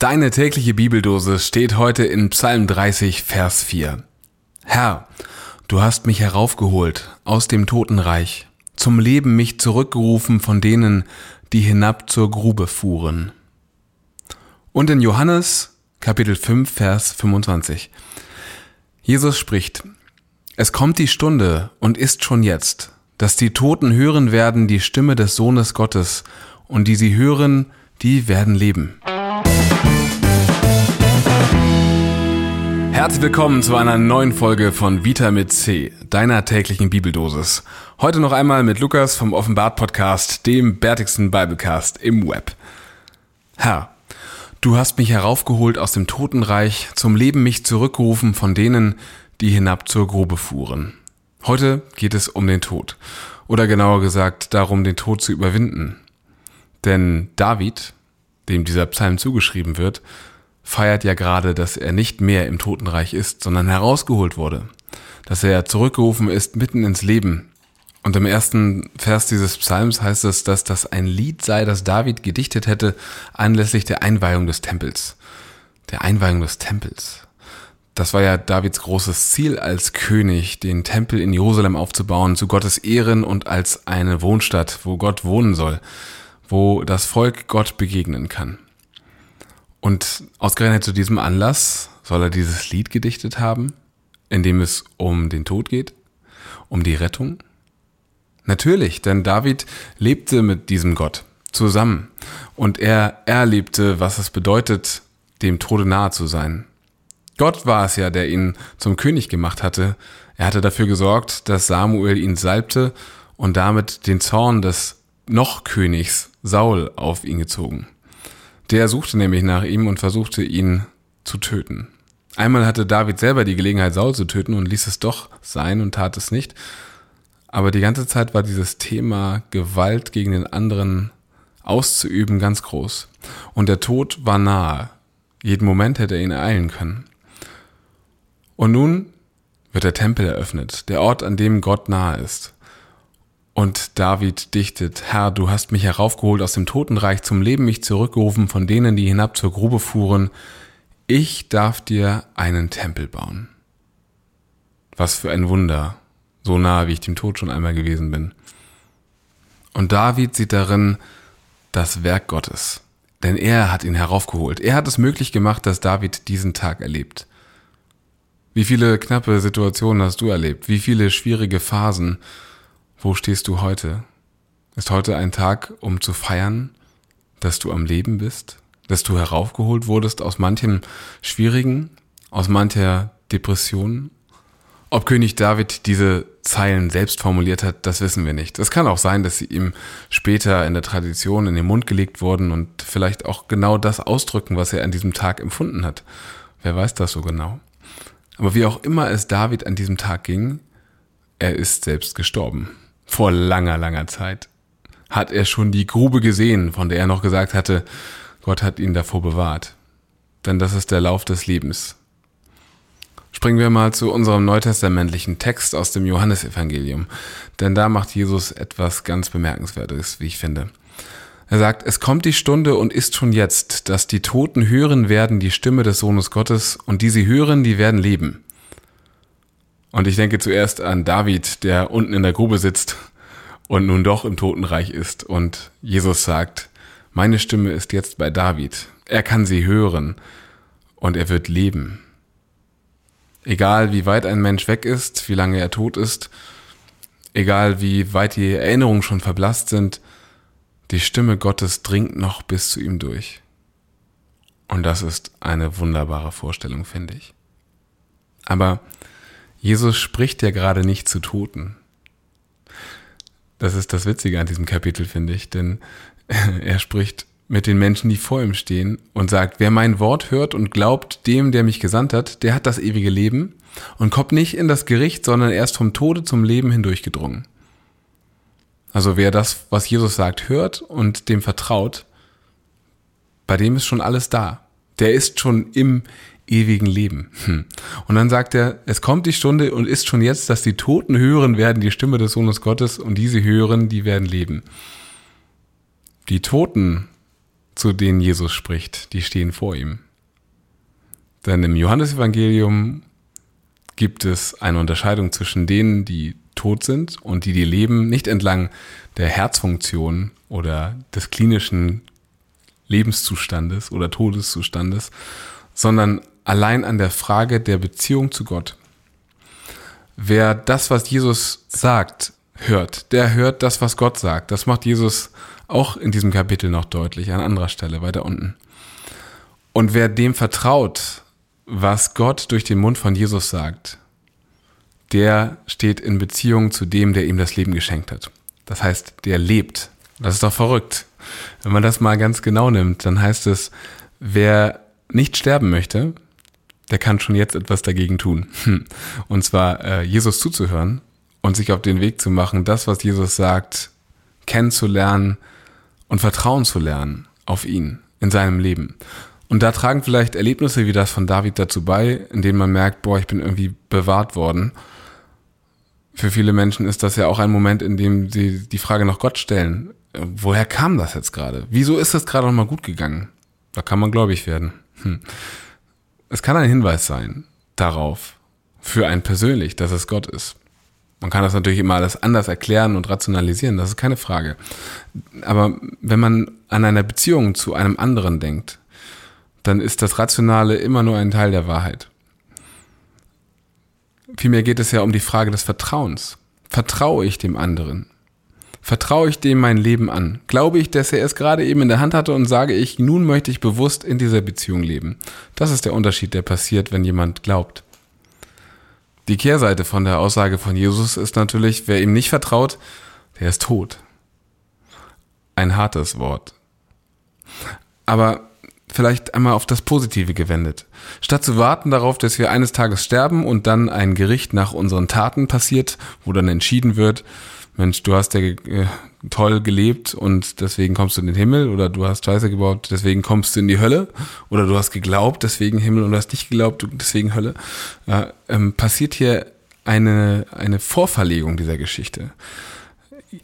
Deine tägliche Bibeldose steht heute in Psalm 30, Vers 4. Herr, du hast mich heraufgeholt aus dem Totenreich, zum Leben mich zurückgerufen von denen, die hinab zur Grube fuhren. Und in Johannes Kapitel 5, Vers 25. Jesus spricht, Es kommt die Stunde und ist schon jetzt, dass die Toten hören werden die Stimme des Sohnes Gottes, und die sie hören, die werden leben. Herzlich willkommen zu einer neuen Folge von Vita mit C, deiner täglichen Bibeldosis. Heute noch einmal mit Lukas vom Offenbart Podcast, dem bärtigsten Biblecast im Web. Herr, du hast mich heraufgeholt aus dem Totenreich, zum Leben mich zurückgerufen von denen, die hinab zur Grube fuhren. Heute geht es um den Tod. Oder genauer gesagt darum, den Tod zu überwinden. Denn David, dem dieser Psalm zugeschrieben wird, feiert ja gerade, dass er nicht mehr im Totenreich ist, sondern herausgeholt wurde, dass er zurückgerufen ist mitten ins Leben. Und im ersten Vers dieses Psalms heißt es, dass das ein Lied sei, das David gedichtet hätte anlässlich der Einweihung des Tempels. Der Einweihung des Tempels. Das war ja Davids großes Ziel als König, den Tempel in Jerusalem aufzubauen, zu Gottes Ehren und als eine Wohnstadt, wo Gott wohnen soll, wo das Volk Gott begegnen kann. Und ausgerechnet zu diesem Anlass soll er dieses Lied gedichtet haben, in dem es um den Tod geht, um die Rettung. Natürlich, denn David lebte mit diesem Gott zusammen und er erlebte, was es bedeutet, dem Tode nahe zu sein. Gott war es ja, der ihn zum König gemacht hatte. Er hatte dafür gesorgt, dass Samuel ihn salbte und damit den Zorn des noch Königs Saul auf ihn gezogen. Der suchte nämlich nach ihm und versuchte ihn zu töten. Einmal hatte David selber die Gelegenheit, Saul zu töten und ließ es doch sein und tat es nicht. Aber die ganze Zeit war dieses Thema Gewalt gegen den anderen auszuüben ganz groß. Und der Tod war nahe. Jeden Moment hätte er ihn ereilen können. Und nun wird der Tempel eröffnet, der Ort, an dem Gott nahe ist. Und David dichtet, Herr, du hast mich heraufgeholt aus dem Totenreich, zum Leben mich zurückgerufen von denen, die hinab zur Grube fuhren. Ich darf dir einen Tempel bauen. Was für ein Wunder, so nahe wie ich dem Tod schon einmal gewesen bin. Und David sieht darin das Werk Gottes, denn er hat ihn heraufgeholt. Er hat es möglich gemacht, dass David diesen Tag erlebt. Wie viele knappe Situationen hast du erlebt? Wie viele schwierige Phasen? Wo stehst du heute? Ist heute ein Tag, um zu feiern, dass du am Leben bist, dass du heraufgeholt wurdest aus manchem Schwierigen, aus mancher Depression? Ob König David diese Zeilen selbst formuliert hat, das wissen wir nicht. Es kann auch sein, dass sie ihm später in der Tradition in den Mund gelegt wurden und vielleicht auch genau das ausdrücken, was er an diesem Tag empfunden hat. Wer weiß das so genau? Aber wie auch immer es David an diesem Tag ging, er ist selbst gestorben vor langer, langer Zeit, hat er schon die Grube gesehen, von der er noch gesagt hatte, Gott hat ihn davor bewahrt. Denn das ist der Lauf des Lebens. Springen wir mal zu unserem neutestamentlichen Text aus dem Johannesevangelium, denn da macht Jesus etwas ganz Bemerkenswertes, wie ich finde. Er sagt, es kommt die Stunde und ist schon jetzt, dass die Toten hören werden die Stimme des Sohnes Gottes und die sie hören, die werden leben. Und ich denke zuerst an David, der unten in der Grube sitzt und nun doch im Totenreich ist. Und Jesus sagt, meine Stimme ist jetzt bei David. Er kann sie hören und er wird leben. Egal wie weit ein Mensch weg ist, wie lange er tot ist, egal wie weit die Erinnerungen schon verblasst sind, die Stimme Gottes dringt noch bis zu ihm durch. Und das ist eine wunderbare Vorstellung, finde ich. Aber Jesus spricht ja gerade nicht zu Toten. Das ist das Witzige an diesem Kapitel, finde ich, denn er spricht mit den Menschen, die vor ihm stehen und sagt, wer mein Wort hört und glaubt dem, der mich gesandt hat, der hat das ewige Leben und kommt nicht in das Gericht, sondern erst vom Tode zum Leben hindurchgedrungen. Also wer das, was Jesus sagt, hört und dem vertraut, bei dem ist schon alles da. Der ist schon im ewigen Leben. Hm. Und dann sagt er, es kommt die Stunde und ist schon jetzt, dass die Toten hören werden die Stimme des Sohnes Gottes und diese hören, die werden leben. Die Toten zu denen Jesus spricht, die stehen vor ihm. Denn im Johannesevangelium gibt es eine Unterscheidung zwischen denen, die tot sind und die, die leben, nicht entlang der Herzfunktion oder des klinischen Lebenszustandes oder Todeszustandes, sondern allein an der Frage der Beziehung zu Gott. Wer das, was Jesus sagt, hört, der hört das, was Gott sagt. Das macht Jesus auch in diesem Kapitel noch deutlich, an anderer Stelle, weiter unten. Und wer dem vertraut, was Gott durch den Mund von Jesus sagt, der steht in Beziehung zu dem, der ihm das Leben geschenkt hat. Das heißt, der lebt. Das ist doch verrückt. Wenn man das mal ganz genau nimmt, dann heißt es, wer nicht sterben möchte, der kann schon jetzt etwas dagegen tun. Und zwar äh, Jesus zuzuhören und sich auf den Weg zu machen, das, was Jesus sagt, kennenzulernen und Vertrauen zu lernen auf ihn in seinem Leben. Und da tragen vielleicht Erlebnisse wie das von David dazu bei, in denen man merkt, boah, ich bin irgendwie bewahrt worden. Für viele Menschen ist das ja auch ein Moment, in dem sie die Frage nach Gott stellen. Woher kam das jetzt gerade? Wieso ist das gerade nochmal gut gegangen? Da kann man gläubig werden. Hm. Es kann ein Hinweis sein darauf, für einen persönlich, dass es Gott ist. Man kann das natürlich immer alles anders erklären und rationalisieren, das ist keine Frage. Aber wenn man an einer Beziehung zu einem anderen denkt, dann ist das Rationale immer nur ein Teil der Wahrheit. Vielmehr geht es ja um die Frage des Vertrauens. Vertraue ich dem anderen? Vertraue ich dem mein Leben an? Glaube ich, dass er es gerade eben in der Hand hatte und sage ich, nun möchte ich bewusst in dieser Beziehung leben? Das ist der Unterschied, der passiert, wenn jemand glaubt. Die Kehrseite von der Aussage von Jesus ist natürlich, wer ihm nicht vertraut, der ist tot. Ein hartes Wort. Aber vielleicht einmal auf das Positive gewendet. Statt zu warten darauf, dass wir eines Tages sterben und dann ein Gericht nach unseren Taten passiert, wo dann entschieden wird, Mensch, du hast ja äh, toll gelebt und deswegen kommst du in den Himmel oder du hast Scheiße gebaut, deswegen kommst du in die Hölle oder du hast geglaubt, deswegen Himmel und du hast nicht geglaubt, deswegen Hölle, äh, ähm, passiert hier eine, eine Vorverlegung dieser Geschichte.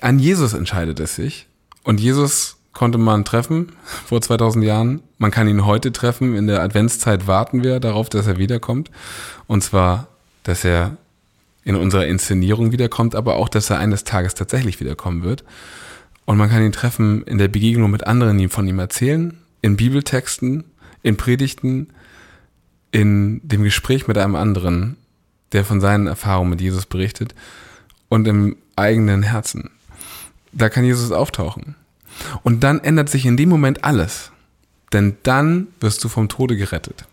An Jesus entscheidet es sich und Jesus konnte man treffen vor 2000 Jahren. Man kann ihn heute treffen. In der Adventszeit warten wir darauf, dass er wiederkommt. Und zwar, dass er in unserer Inszenierung wiederkommt, aber auch, dass er eines Tages tatsächlich wiederkommen wird. Und man kann ihn treffen in der Begegnung mit anderen, die von ihm erzählen, in Bibeltexten, in Predigten, in dem Gespräch mit einem anderen, der von seinen Erfahrungen mit Jesus berichtet und im eigenen Herzen. Da kann Jesus auftauchen. Und dann ändert sich in dem Moment alles. Denn dann wirst du vom Tode gerettet.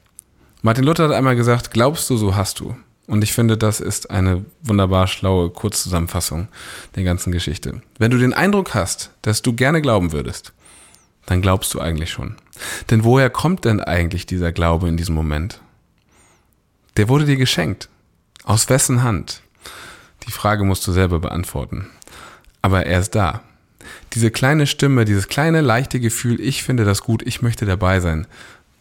Martin Luther hat einmal gesagt, glaubst du, so hast du. Und ich finde, das ist eine wunderbar schlaue Kurzzusammenfassung der ganzen Geschichte. Wenn du den Eindruck hast, dass du gerne glauben würdest, dann glaubst du eigentlich schon. Denn woher kommt denn eigentlich dieser Glaube in diesem Moment? Der wurde dir geschenkt. Aus wessen Hand? Die Frage musst du selber beantworten. Aber er ist da. Diese kleine Stimme, dieses kleine leichte Gefühl, ich finde das gut, ich möchte dabei sein,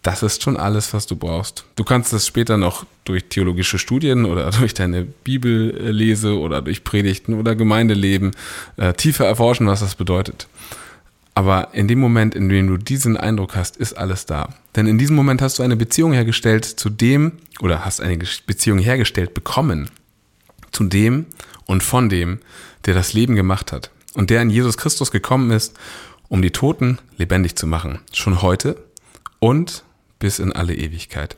das ist schon alles, was du brauchst. Du kannst das später noch durch theologische Studien oder durch deine Bibellese oder durch Predigten oder Gemeindeleben äh, tiefer erforschen, was das bedeutet. Aber in dem Moment, in dem du diesen Eindruck hast, ist alles da. Denn in diesem Moment hast du eine Beziehung hergestellt zu dem oder hast eine Beziehung hergestellt bekommen zu dem und von dem, der das Leben gemacht hat und der in Jesus Christus gekommen ist, um die Toten lebendig zu machen. Schon heute und bis in alle Ewigkeit.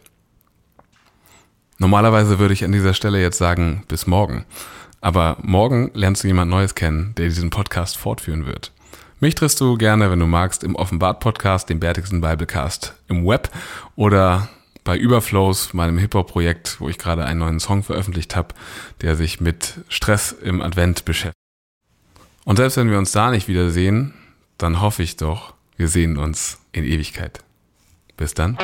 Normalerweise würde ich an dieser Stelle jetzt sagen, bis morgen. Aber morgen lernst du jemand Neues kennen, der diesen Podcast fortführen wird. Mich triffst du gerne, wenn du magst, im Offenbart-Podcast, dem bärtigsten Biblecast im Web oder bei Überflows, meinem Hip-Hop-Projekt, wo ich gerade einen neuen Song veröffentlicht habe, der sich mit Stress im Advent beschäftigt. Und selbst wenn wir uns da nicht wiedersehen, dann hoffe ich doch, wir sehen uns in Ewigkeit. Bis dann.